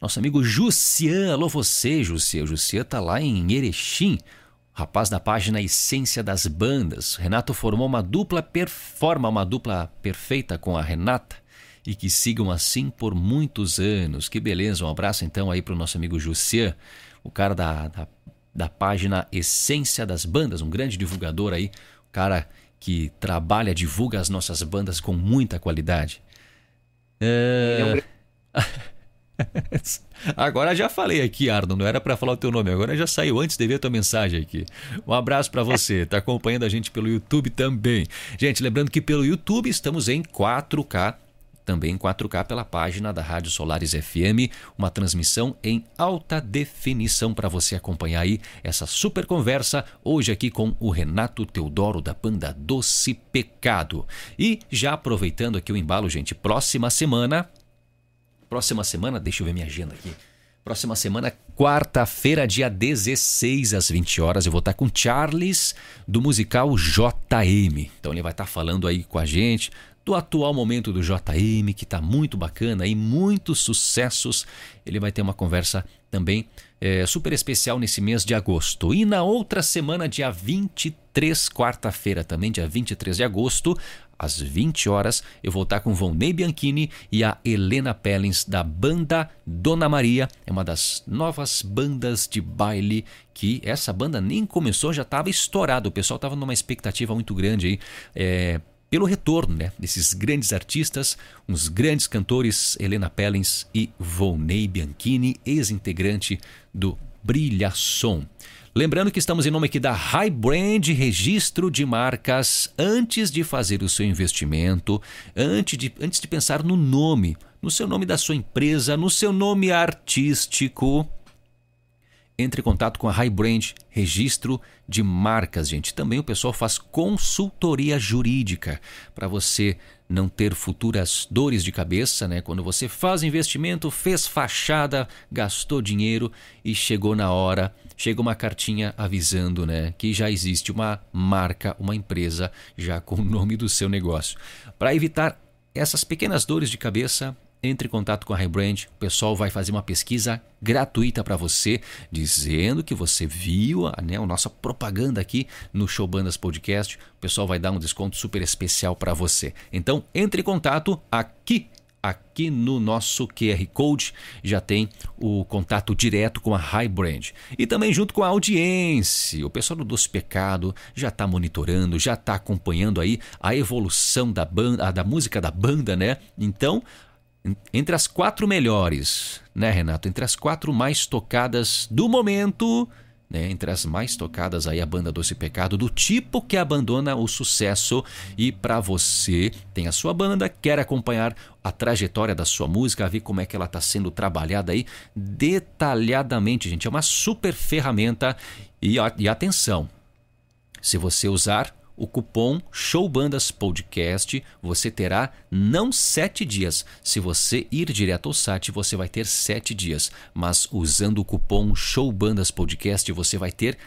Nosso amigo Jussian. Alô você, Jussian. O Jussian tá lá em Erechim rapaz da página Essência das Bandas. Renato formou uma dupla, uma dupla perfeita com a Renata e que sigam assim por muitos anos. Que beleza, um abraço então aí para o nosso amigo Jussian, o cara da, da, da, página Essência das Bandas, um grande divulgador aí, o cara que trabalha, divulga as nossas bandas com muita qualidade. É... Agora já falei aqui, Arno, não era para falar o teu nome, agora já saiu antes de ver a tua mensagem aqui. Um abraço para você, tá acompanhando a gente pelo YouTube também. Gente, lembrando que pelo YouTube estamos em 4K também em 4K pela página da Rádio Solares FM, uma transmissão em alta definição para você acompanhar aí essa super conversa hoje aqui com o Renato Teodoro da banda Doce Pecado. E já aproveitando aqui o embalo, gente, próxima semana, próxima semana, deixa eu ver minha agenda aqui. Próxima semana, quarta-feira, dia 16 às 20 horas, eu vou estar com Charles do musical JM. Então ele vai estar falando aí com a gente do atual momento do JM, que está muito bacana e muitos sucessos. Ele vai ter uma conversa também é, super especial nesse mês de agosto. E na outra semana, dia 23, quarta-feira, também dia 23 de agosto, às 20 horas, eu vou estar com Vonei Bianchini e a Helena Pellins da banda Dona Maria. É uma das novas bandas de baile que essa banda nem começou, já estava estourado. O pessoal estava numa expectativa muito grande aí. É, pelo retorno né, desses grandes artistas, uns grandes cantores, Helena Pellins e Volney Bianchini, ex-integrante do Brilhação. Lembrando que estamos em nome aqui da High Brand Registro de Marcas. Antes de fazer o seu investimento, antes de, antes de pensar no nome, no seu nome da sua empresa, no seu nome artístico, entre em contato com a High Brand Registro de Marcas, gente. Também o pessoal faz consultoria jurídica para você não ter futuras dores de cabeça, né? Quando você faz investimento, fez fachada, gastou dinheiro e chegou na hora, chega uma cartinha avisando, né, que já existe uma marca, uma empresa já com o nome do seu negócio. Para evitar essas pequenas dores de cabeça, entre em contato com a Rebrand, o pessoal vai fazer uma pesquisa gratuita para você, dizendo que você viu a, né, a nossa propaganda aqui no Show Bandas Podcast. O pessoal vai dar um desconto super especial para você. Então, entre em contato aqui aqui no nosso QR Code já tem o contato direto com a High Brand. E também junto com a audiência. O pessoal do Doce Pecado já está monitorando, já está acompanhando aí a evolução da banda, da música da banda, né? Então, entre as quatro melhores, né, Renato? Entre as quatro mais tocadas do momento, né? Entre as mais tocadas aí a banda Doce Pecado, do tipo que abandona o sucesso. E para você, tem a sua banda, quer acompanhar a trajetória da sua música, ver como é que ela está sendo trabalhada aí detalhadamente, gente. É uma super ferramenta. E, e atenção, se você usar o cupom Showbandas Podcast, você terá não sete dias. Se você ir direto ao site, você vai ter sete dias. Mas usando o cupom Showbandas Podcast, você vai ter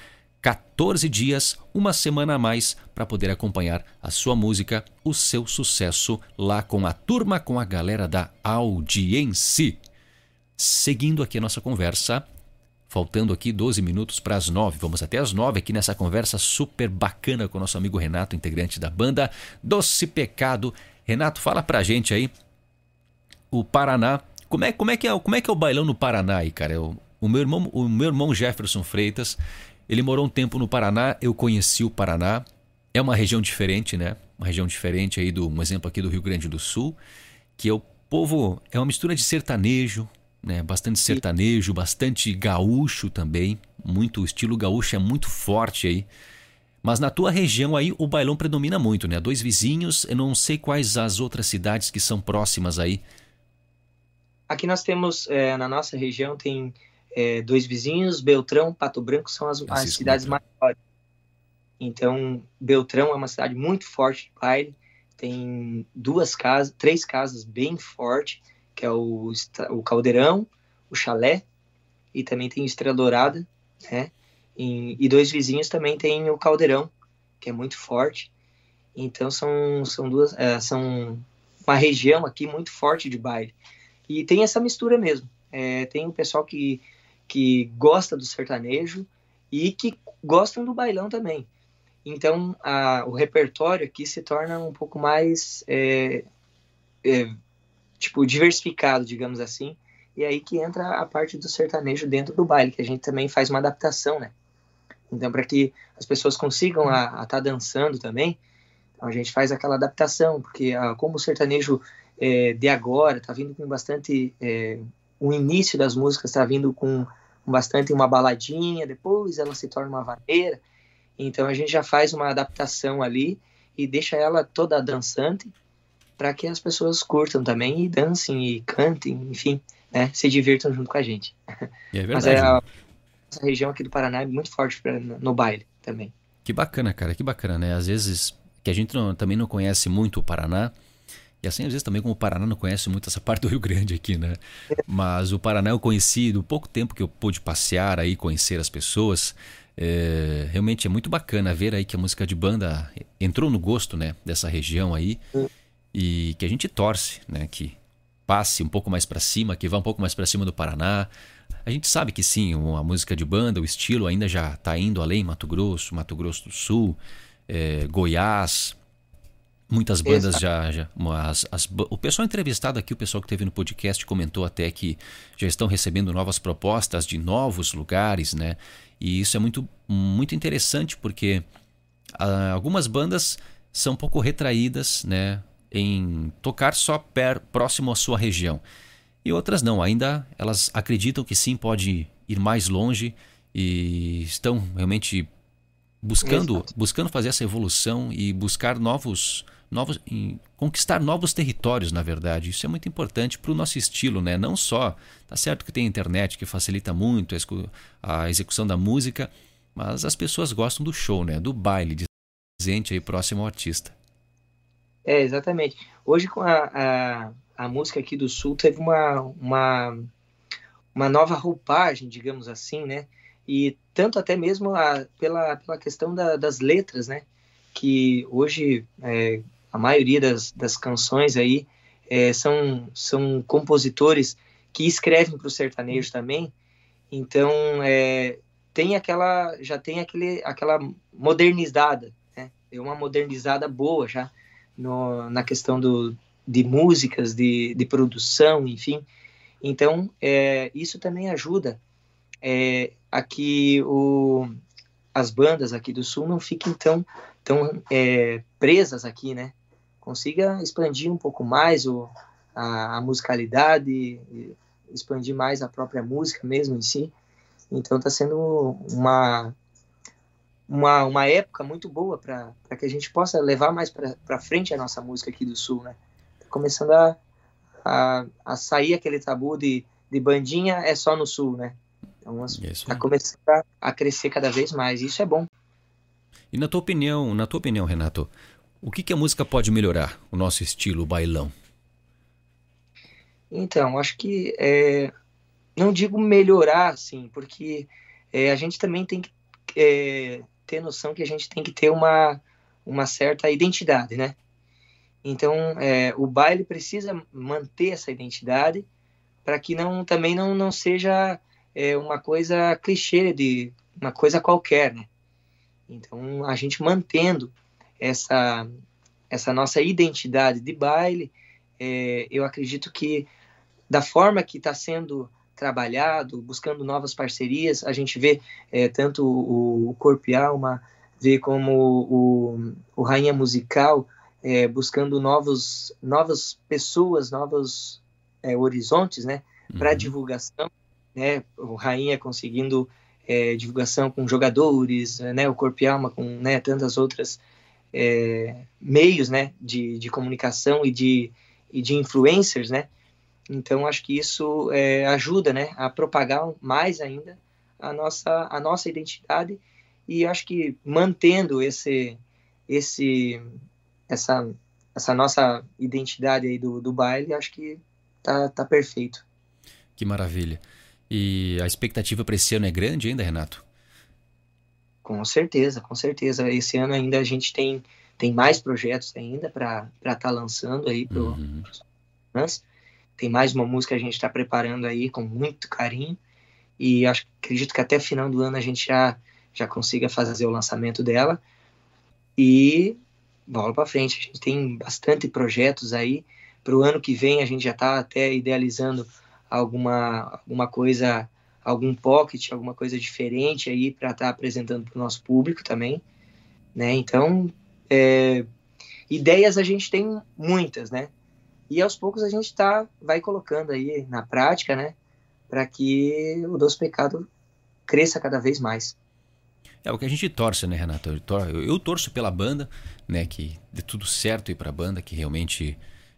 14 dias, uma semana a mais, para poder acompanhar a sua música, o seu sucesso lá com a turma, com a galera da audiência. Seguindo aqui a nossa conversa, Faltando aqui 12 minutos para as 9. Vamos até as 9 aqui nessa conversa super bacana com o nosso amigo Renato, integrante da banda Doce Pecado. Renato, fala pra gente aí o Paraná. Como é, como é, que, é, como é que é o bailão no Paraná aí, cara? Eu, o, meu irmão, o meu irmão Jefferson Freitas, ele morou um tempo no Paraná, eu conheci o Paraná. É uma região diferente, né? Uma região diferente aí do, um exemplo aqui do Rio Grande do Sul, que é o povo, é uma mistura de sertanejo, né? Bastante sertanejo, bastante gaúcho também. Muito o estilo gaúcho é muito forte aí. Mas na tua região aí o bailão predomina muito, né? Dois vizinhos, eu não sei quais as outras cidades que são próximas aí. Aqui nós temos, é, na nossa região, tem é, dois vizinhos, Beltrão, Pato Branco são as, as cidades maiores. Então, Beltrão é uma cidade muito forte de baile, tem duas casas, três casas bem fortes que é o, o Caldeirão, o Chalé, e também tem Estrela Dourada, né? E, e, dois vizinhos também tem o Caldeirão, que é muito forte. Então são, são duas, é, são uma região aqui muito forte de baile. E tem essa mistura mesmo. É, tem o pessoal que, que gosta do sertanejo e que gostam do bailão também. Então a, o repertório aqui se torna um pouco mais é, é, tipo, diversificado, digamos assim. E aí que entra a parte do sertanejo dentro do baile, que a gente também faz uma adaptação, né? Então, para que as pessoas consigam estar tá dançando também, a gente faz aquela adaptação, porque a, como o sertanejo é, de agora está vindo com bastante. É, o início das músicas está vindo com bastante uma baladinha, depois ela se torna uma vaneira. Então a gente já faz uma adaptação ali e deixa ela toda dançante para que as pessoas curtam também e dancem e cantem, enfim, né, se divirtam junto com a gente. E é verdade. Mas é a, essa região aqui do Paraná é muito forte pra, no baile também. Que bacana, cara, que bacana, né? Às vezes que a gente não, também não conhece muito o Paraná, e assim, às vezes também como o Paraná não conhece muito essa parte do Rio Grande aqui, né? Mas o Paraná eu conheci do pouco tempo que eu pude passear aí, conhecer as pessoas. É, realmente é muito bacana ver aí que a música de banda entrou no gosto, né? Dessa região aí. E que a gente torce, né? Que passe um pouco mais para cima, que vá um pouco mais para cima do Paraná. A gente sabe que sim, a música de banda, o estilo ainda já está indo além, Mato Grosso, Mato Grosso do Sul, é, Goiás, Muitas bandas Exato. já. já as, as, o pessoal entrevistado aqui, o pessoal que teve no podcast, comentou até que já estão recebendo novas propostas de novos lugares, né? E isso é muito, muito interessante porque ah, algumas bandas são um pouco retraídas, né? Em tocar só per, próximo à sua região. E outras não, ainda elas acreditam que sim, pode ir mais longe e estão realmente buscando, buscando fazer essa evolução e buscar novos novos, conquistar novos territórios, na verdade. Isso é muito importante para o nosso estilo, né? Não só, tá certo que tem a internet que facilita muito a execução da música, mas as pessoas gostam do show, né? Do baile, de presente aí próximo ao artista. É, exatamente. Hoje com a, a, a música aqui do Sul teve uma, uma, uma nova roupagem, digamos assim, né? E tanto até mesmo a, pela, pela questão da, das letras, né? Que hoje, é, a maioria das, das canções aí é, são, são compositores que escrevem para o sertanejo também. Então, é, tem aquela, já tem aquele, aquela modernizada, né? É uma modernizada boa já no, na questão do, de músicas, de, de produção, enfim. Então, é, isso também ajuda é, a que o, as bandas aqui do Sul não fiquem tão, tão é, presas aqui, né? consiga expandir um pouco mais o, a, a musicalidade, expandir mais a própria música mesmo em si. Então está sendo uma, uma, uma época muito boa para que a gente possa levar mais para frente a nossa música aqui do Sul, né? Tá começando a, a, a, sair aquele tabu de, de bandinha é só no Sul, né? Então está começando a, a crescer cada vez mais. E isso é bom. E na tua opinião, na tua opinião, Renato, o que, que a música pode melhorar, o nosso estilo, o bailão? Então, acho que é, não digo melhorar, assim, porque é, a gente também tem que é, ter noção que a gente tem que ter uma, uma certa identidade, né? Então, é, o baile precisa manter essa identidade para que não também não, não seja é, uma coisa clichê de uma coisa qualquer, né? Então, a gente mantendo essa, essa nossa identidade de baile, é, eu acredito que da forma que está sendo trabalhado, buscando novas parcerias, a gente vê é, tanto o, o Corpo e Alma, vê como o, o Rainha Musical é, buscando novos, novas pessoas, novos é, horizontes, né, para uhum. divulgação, né, o Rainha conseguindo divulgação com jogadores, né, o Corpo e Alma com né, tantas outras meios né, de, de comunicação e de, e de influencers, né? Então acho que isso é, ajuda, né, a propagar mais ainda a nossa a nossa identidade e acho que mantendo esse esse essa essa nossa identidade aí do, do baile, acho que tá, tá perfeito. Que maravilha. E a expectativa para esse ano é grande ainda, Renato? Com certeza, com certeza. Esse ano ainda a gente tem, tem mais projetos ainda para estar tá lançando aí para uhum. fãs. Tem mais uma música que a gente está preparando aí com muito carinho. E acho, acredito que até final do ano a gente já, já consiga fazer o lançamento dela. E bola para frente. A gente tem bastante projetos aí. Para o ano que vem a gente já está até idealizando alguma, alguma coisa algum pocket, alguma coisa diferente aí para estar tá apresentando para o nosso público também, né? Então, é, ideias a gente tem muitas, né? E aos poucos a gente tá, vai colocando aí na prática, né? Para que o Doce Pecado cresça cada vez mais. É o que a gente torce, né, Renato? Eu, torço, eu torço pela banda, né? Que dê tudo certo aí para a banda, que realmente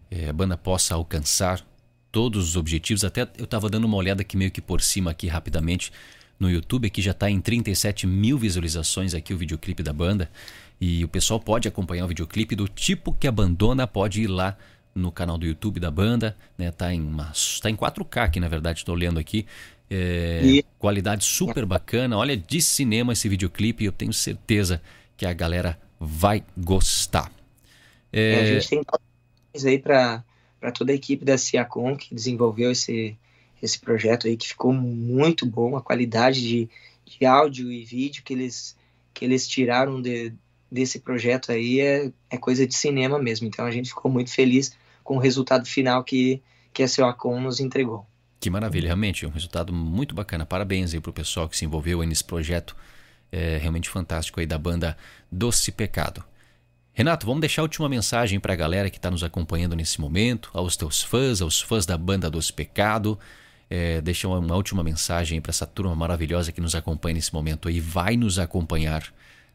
é, a banda possa alcançar todos os objetivos. Até eu estava dando uma olhada aqui meio que por cima aqui rapidamente no YouTube, que já está em 37 mil visualizações aqui o videoclipe da banda. E o pessoal pode acompanhar o videoclipe do tipo que abandona, pode ir lá no canal do YouTube da banda, né? Tá em uma, tá em 4K aqui, na verdade, estou olhando aqui. É, e... Qualidade super bacana. Olha, de cinema esse videoclipe, eu tenho certeza que a galera vai gostar. É... É, a gente tem aí para toda a equipe da Ciacom que desenvolveu esse, esse projeto aí, que ficou muito bom, a qualidade de, de áudio e vídeo que eles, que eles tiraram de, desse projeto aí é, é coisa de cinema mesmo. Então a gente ficou muito feliz com o resultado final que, que a Ciacom nos entregou. Que maravilha, realmente, um resultado muito bacana. Parabéns aí pro pessoal que se envolveu nesse projeto é, realmente fantástico aí da banda Doce Pecado. Renato, vamos deixar a última mensagem para a galera que está nos acompanhando nesse momento, aos teus fãs, aos fãs da banda Doce Pecado. É, deixa uma, uma última mensagem para essa turma maravilhosa que nos acompanha nesse momento e vai nos acompanhar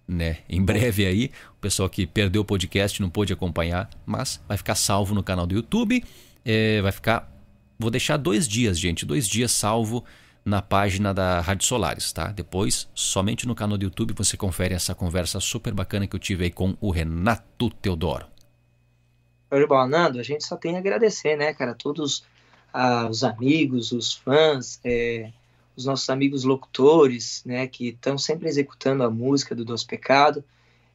né? Em breve aí, o pessoal que perdeu o podcast não pôde acompanhar, mas vai ficar salvo no canal do YouTube. É, vai ficar. Vou deixar dois dias, gente, dois dias salvo na página da Rádio Solares, tá? Depois, somente no canal do YouTube você confere essa conversa super bacana que eu tive aí com o Renato Teodoro. Bom, Nando, a gente só tem a agradecer, né, cara, todos ah, os amigos, os fãs, é, os nossos amigos locutores, né, que estão sempre executando a música do Doce Pecado.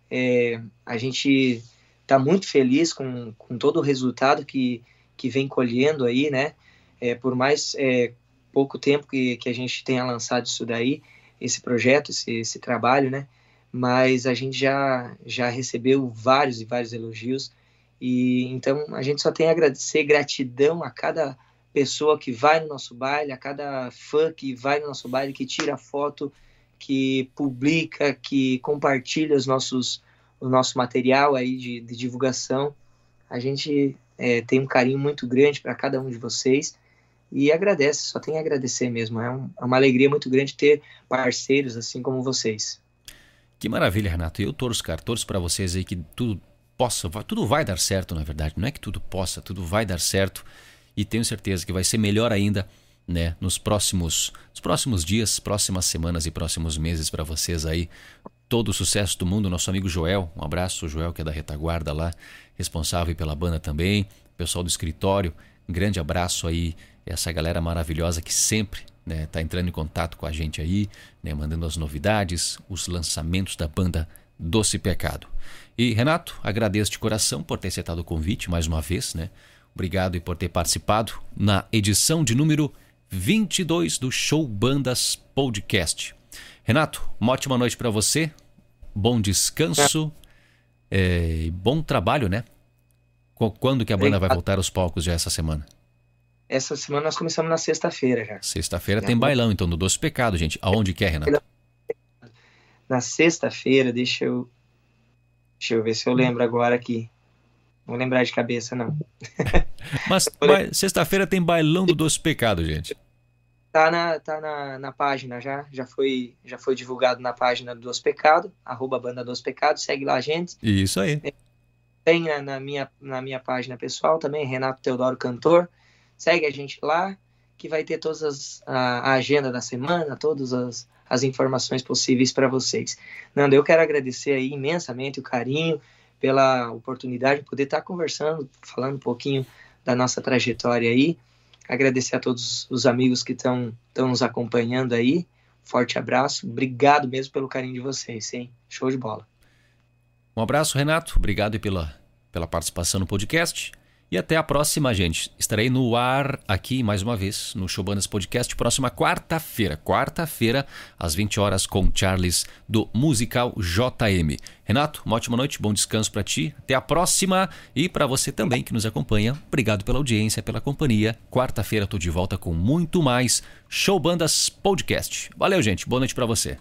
É, a gente está muito feliz com, com todo o resultado que, que vem colhendo aí, né? É, por mais é, pouco tempo que, que a gente tenha lançado isso daí, esse projeto, esse, esse trabalho, né? Mas a gente já, já recebeu vários e vários elogios. E então a gente só tem a agradecer, gratidão a cada pessoa que vai no nosso baile, a cada fã que vai no nosso baile, que tira foto, que publica, que compartilha os nossos, o nosso material aí de, de divulgação. A gente é, tem um carinho muito grande para cada um de vocês e agradece, só tem a agradecer mesmo. É, um, é uma alegria muito grande ter parceiros assim como vocês. Que maravilha, Renato. Eu torço, cara, torço para vocês aí que tudo possa, tudo vai dar certo, na verdade. Não é que tudo possa, tudo vai dar certo. E tenho certeza que vai ser melhor ainda, né, nos próximos, nos próximos dias, próximas semanas e próximos meses para vocês aí. Todo o sucesso do mundo, nosso amigo Joel. Um abraço, Joel, que é da retaguarda lá, responsável pela banda também, pessoal do escritório. Um grande abraço aí essa galera maravilhosa que sempre né, tá entrando em contato com a gente aí, né, mandando as novidades, os lançamentos da banda Doce Pecado. E Renato, agradeço de coração por ter aceitado o convite mais uma vez, né? Obrigado por ter participado na edição de número 22 do Show Bandas Podcast. Renato, uma ótima noite para você, bom descanso é, e bom trabalho, né? Quando que a banda vai voltar aos palcos já essa semana? Essa semana nós começamos na sexta-feira já. Sexta-feira tem bailão, então, do Doce Pecado, gente. Aonde quer, é, Renato? Na sexta-feira, deixa eu. Deixa eu ver se eu lembro agora aqui. Não vou lembrar de cabeça, não. Mas sexta-feira tem bailão do Doce Pecado, gente. Tá na, tá na, na página já, já foi, já foi divulgado na página do Doce Pecado, arroba Banda Doce Pecado, segue lá a gente. Isso aí. Tem na, na, minha, na minha página pessoal também, Renato Teodoro Cantor. Segue a gente lá, que vai ter todas as, a, a agenda da semana, todas as, as informações possíveis para vocês. Nando, eu quero agradecer aí imensamente o carinho, pela oportunidade de poder estar conversando, falando um pouquinho da nossa trajetória aí. Agradecer a todos os amigos que estão nos acompanhando aí. Forte abraço. Obrigado mesmo pelo carinho de vocês, hein? Show de bola. Um abraço, Renato. Obrigado pela, pela participação no podcast. E até a próxima, gente. Estarei no ar aqui mais uma vez no Showbandas Podcast próxima quarta-feira. Quarta-feira, às 20 horas, com Charles do Musical JM. Renato, uma ótima noite, bom descanso para ti. Até a próxima. E para você também que nos acompanha, obrigado pela audiência, pela companhia. Quarta-feira estou de volta com muito mais Showbandas Podcast. Valeu, gente. Boa noite para você.